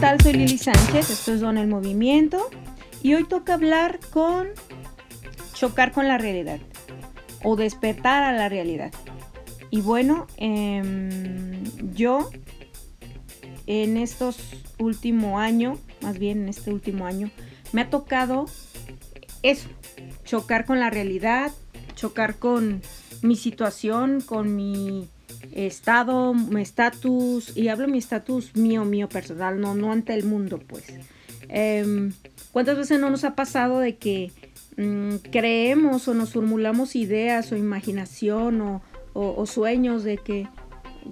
tal? Soy Lili Sánchez, esto es Don el Movimiento y hoy toca hablar con chocar con la realidad o despertar a la realidad. Y bueno, em, yo en estos último año, más bien en este último año, me ha tocado eso, chocar con la realidad, chocar con mi situación, con mi estado, mi estatus, y hablo mi estatus mío, mío personal, no, no ante el mundo, pues. Em, ¿Cuántas veces no nos ha pasado de que mm, creemos o nos formulamos ideas o imaginación o, sueños de que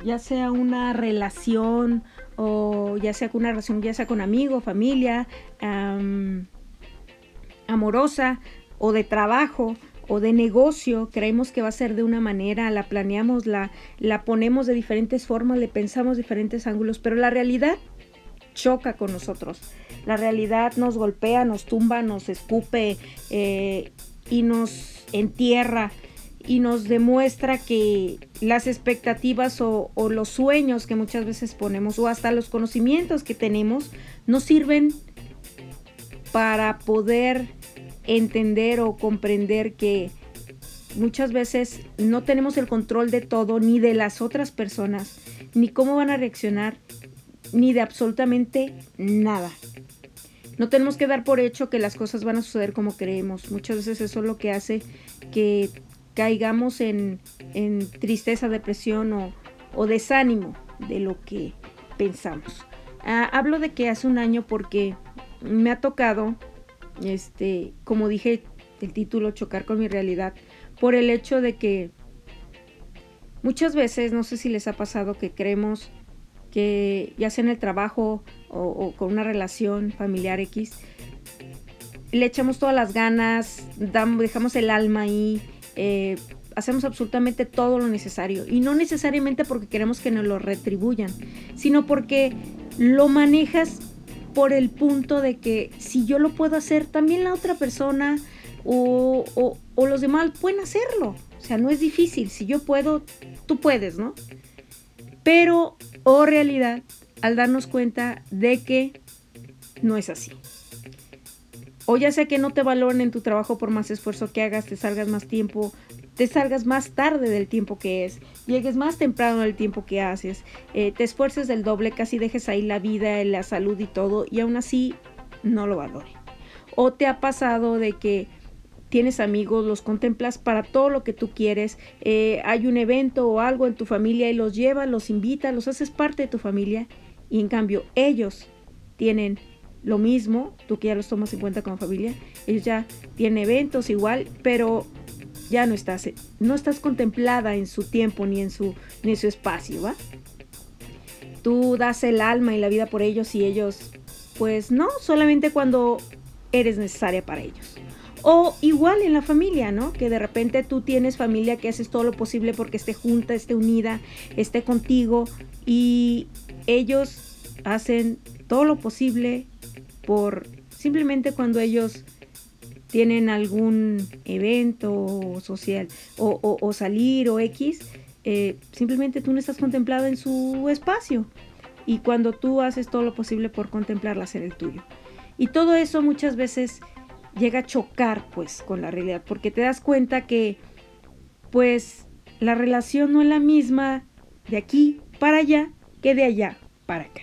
ya sea una relación o ya sea con una relación, ya sea con amigo, familia, amorosa o de trabajo, o de negocio, creemos que va a ser de una manera, la planeamos, la, la ponemos de diferentes formas, le pensamos diferentes ángulos, pero la realidad choca con nosotros. La realidad nos golpea, nos tumba, nos escupe eh, y nos entierra y nos demuestra que las expectativas o, o, los sueños que muchas veces ponemos o hasta los conocimientos que tenemos no sirven para poder entender o comprender que muchas veces no tenemos el control de todo, ni de las otras personas, ni cómo van a reaccionar, ni de absolutamente nada. No tenemos que dar por hecho que las cosas van a suceder como creemos. Muchas veces eso es lo que hace que caigamos en, tristeza, depresión o, desánimo de lo que pensamos. Ah, hablo de que hace un año porque me ha tocado este, como dije, el título, chocar con mi realidad, por el hecho de que muchas veces, no sé si les ha pasado que creemos que ya sea en el trabajo o, con una relación familiar X, le echamos todas las ganas, dejamos el alma ahí, eh, hacemos absolutamente todo lo necesario. Y no necesariamente porque queremos que nos lo retribuyan, sino porque lo manejas por el punto de que si yo lo puedo hacer, también la otra persona o, los demás pueden hacerlo. O sea, no es difícil. Si yo puedo, tú puedes, ¿no? Pero, o oh, realidad, al darnos cuenta de que no es así. O ya sea que no te valoren en tu trabajo por más esfuerzo que hagas, te salgas más tiempo, salgas más tarde del tiempo que es, llegues más temprano del tiempo que haces, eh, te esfuerces del doble, casi dejes ahí la vida, la salud y todo, y aún así no lo valore. O te ha pasado de que tienes amigos, los contemplas para todo lo que tú quieres, eh, hay un evento o algo en tu familia y los llevas, los invitas, los haces parte de tu familia, y en cambio ellos tienen lo mismo, tú que ya los tomas en cuenta como familia, ellos ya tienen eventos igual, pero ya no estás, no estás contemplada en su tiempo ni en su, ni su espacio, ¿va? Tú das el alma y la vida por ellos y ellos, pues no, solamente cuando eres necesaria para ellos. O igual en la familia, ¿no? Que de repente tú tienes familia que haces todo lo posible porque esté junta, esté unida, esté contigo y ellos hacen todo lo posible por simplemente cuando ellos tienen algún evento social o, salir o X, eh, simplemente tú no estás contemplado en su espacio. Y cuando tú haces todo lo posible por contemplarla, ser el tuyo. Y todo eso muchas veces llega a chocar pues con la realidad, porque te das cuenta que pues la relación no es la misma de aquí para allá que de allá para acá.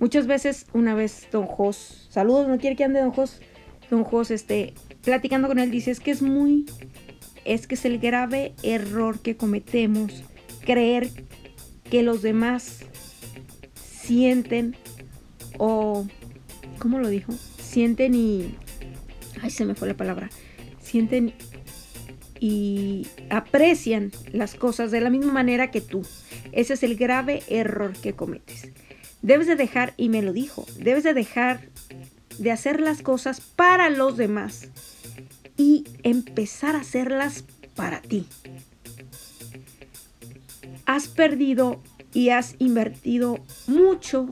Muchas veces, una vez Don Jos, saludos, no quiere que ande Don Jos, Don Jos, este, platicando con él, dice, es que es muy, es que es el grave error que cometemos, creer que los demás sienten o, ¿cómo lo dijo? Sienten y, ay, se me fue la palabra, sienten y aprecian las cosas de la misma manera que tú. Ese es el grave error que cometes. Debes de dejar, y me lo dijo, debes de dejar de hacer las cosas para los demás y empezar a hacerlas para ti. Has perdido y has invertido mucho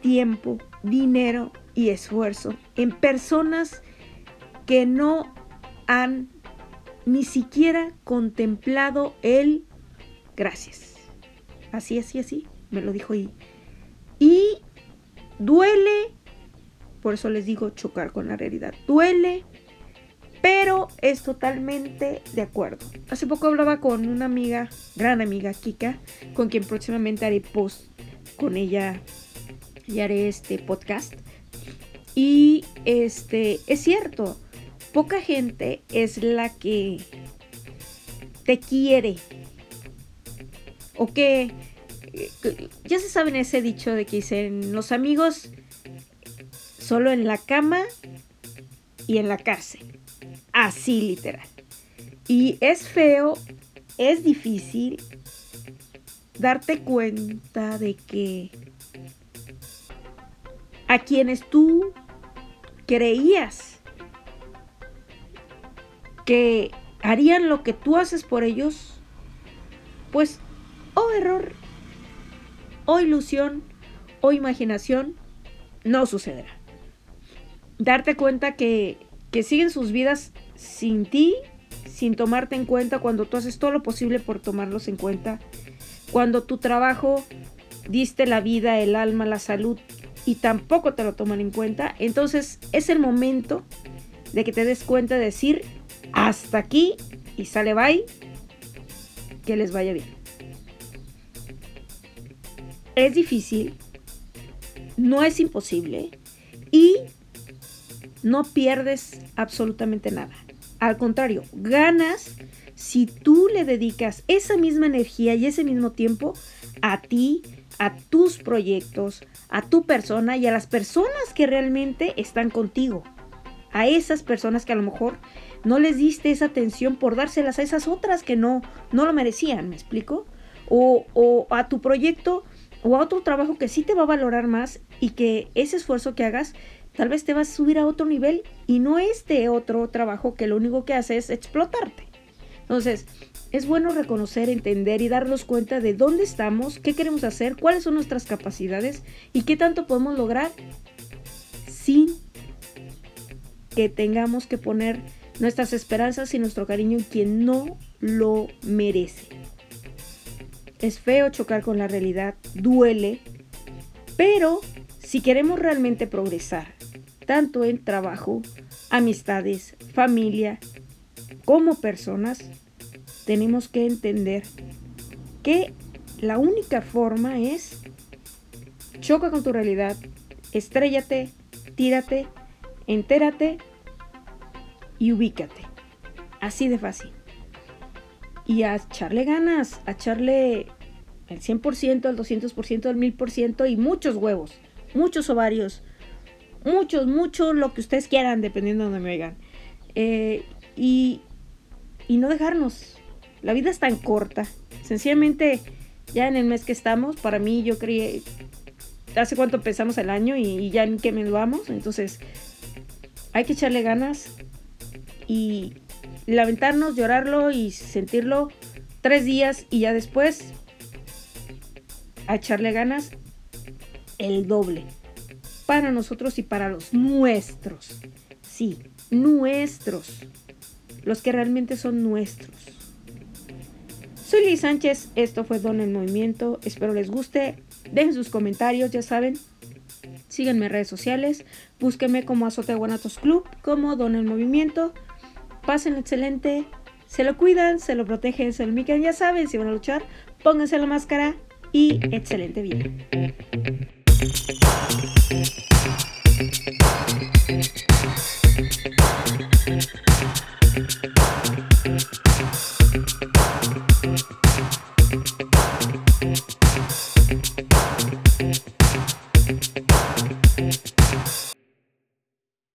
tiempo, dinero y esfuerzo en personas que no han ni siquiera contemplado el gracias. Así, así, así, me lo dijo y, y duele, por eso les digo chocar con la realidad, duele, pero es totalmente de acuerdo. Hace poco hablaba con una amiga, gran amiga, Kika, con quien próximamente haré post con ella y haré este podcast. Y este, es cierto, poca gente es la que te quiere. O que, ya se saben ese dicho de que dicen los amigos solo en la cama y en la cárcel. Así literal. Y es feo, es difícil darte cuenta de que a quienes tú creías que harían lo que tú haces por ellos, pues o oh error, o ilusión, o imaginación, no sucederá. Darte cuenta que, que siguen sus vidas sin ti, sin tomarte en cuenta cuando tú haces todo lo posible por tomarlos en cuenta, cuando tu trabajo diste la vida, el alma, la salud y tampoco te lo toman en cuenta, entonces es el momento de que te des cuenta de decir hasta aquí y sale bye, que les vaya bien. Es difícil, no es imposible y no pierdes absolutamente nada. Al contrario, ganas si tú le dedicas esa misma energía y ese mismo tiempo a ti, a tus proyectos, a tu persona y a las personas que realmente están contigo. A esas personas que a lo mejor no les diste esa atención por dárselas a esas otras que no, no lo merecían, ¿me explico? O, o a tu proyecto o a otro trabajo que sí te va a valorar más y que ese esfuerzo que hagas tal vez te va a subir a otro nivel y no este otro trabajo que lo único que hace es explotarte. Entonces, es bueno reconocer, entender y darnos cuenta de dónde estamos, qué queremos hacer, cuáles son nuestras capacidades y qué tanto podemos lograr sin que tengamos que poner nuestras esperanzas y nuestro cariño en quien no lo merece. Es feo chocar con la realidad, duele, pero si queremos realmente progresar, tanto en trabajo, amistades, familia, como personas, tenemos que entender que la única forma es choca con tu realidad, estrellate, tírate, entérate y ubícate. Así de fácil. Y a echarle ganas, a echarle el 100%, el 200%, el 1000% y muchos huevos, muchos ovarios, muchos, mucho lo que ustedes quieran, dependiendo de donde me oigan. Eh, y, y no dejarnos, la vida es tan corta. Sencillamente, ya en el mes que estamos, para mí yo creí, hace cuánto empezamos el año y, ya en qué mes vamos. Entonces, hay que echarle ganas y lamentarnos, llorarlo y sentirlo tres días y ya después a echarle ganas el doble para nosotros y para los nuestros. Sí, nuestros. Los que realmente son nuestros. Soy Liz Sánchez, esto fue Don el Movimiento, espero les guste, dejen sus comentarios, ya saben, síganme en redes sociales, búsquenme como Azote Guanatos Club, como Don el Movimiento, pasen excelente, se lo cuidan, se lo protegen, se lo mican, ya saben, si van a luchar, pónganse la máscara y excelente vida. thank you.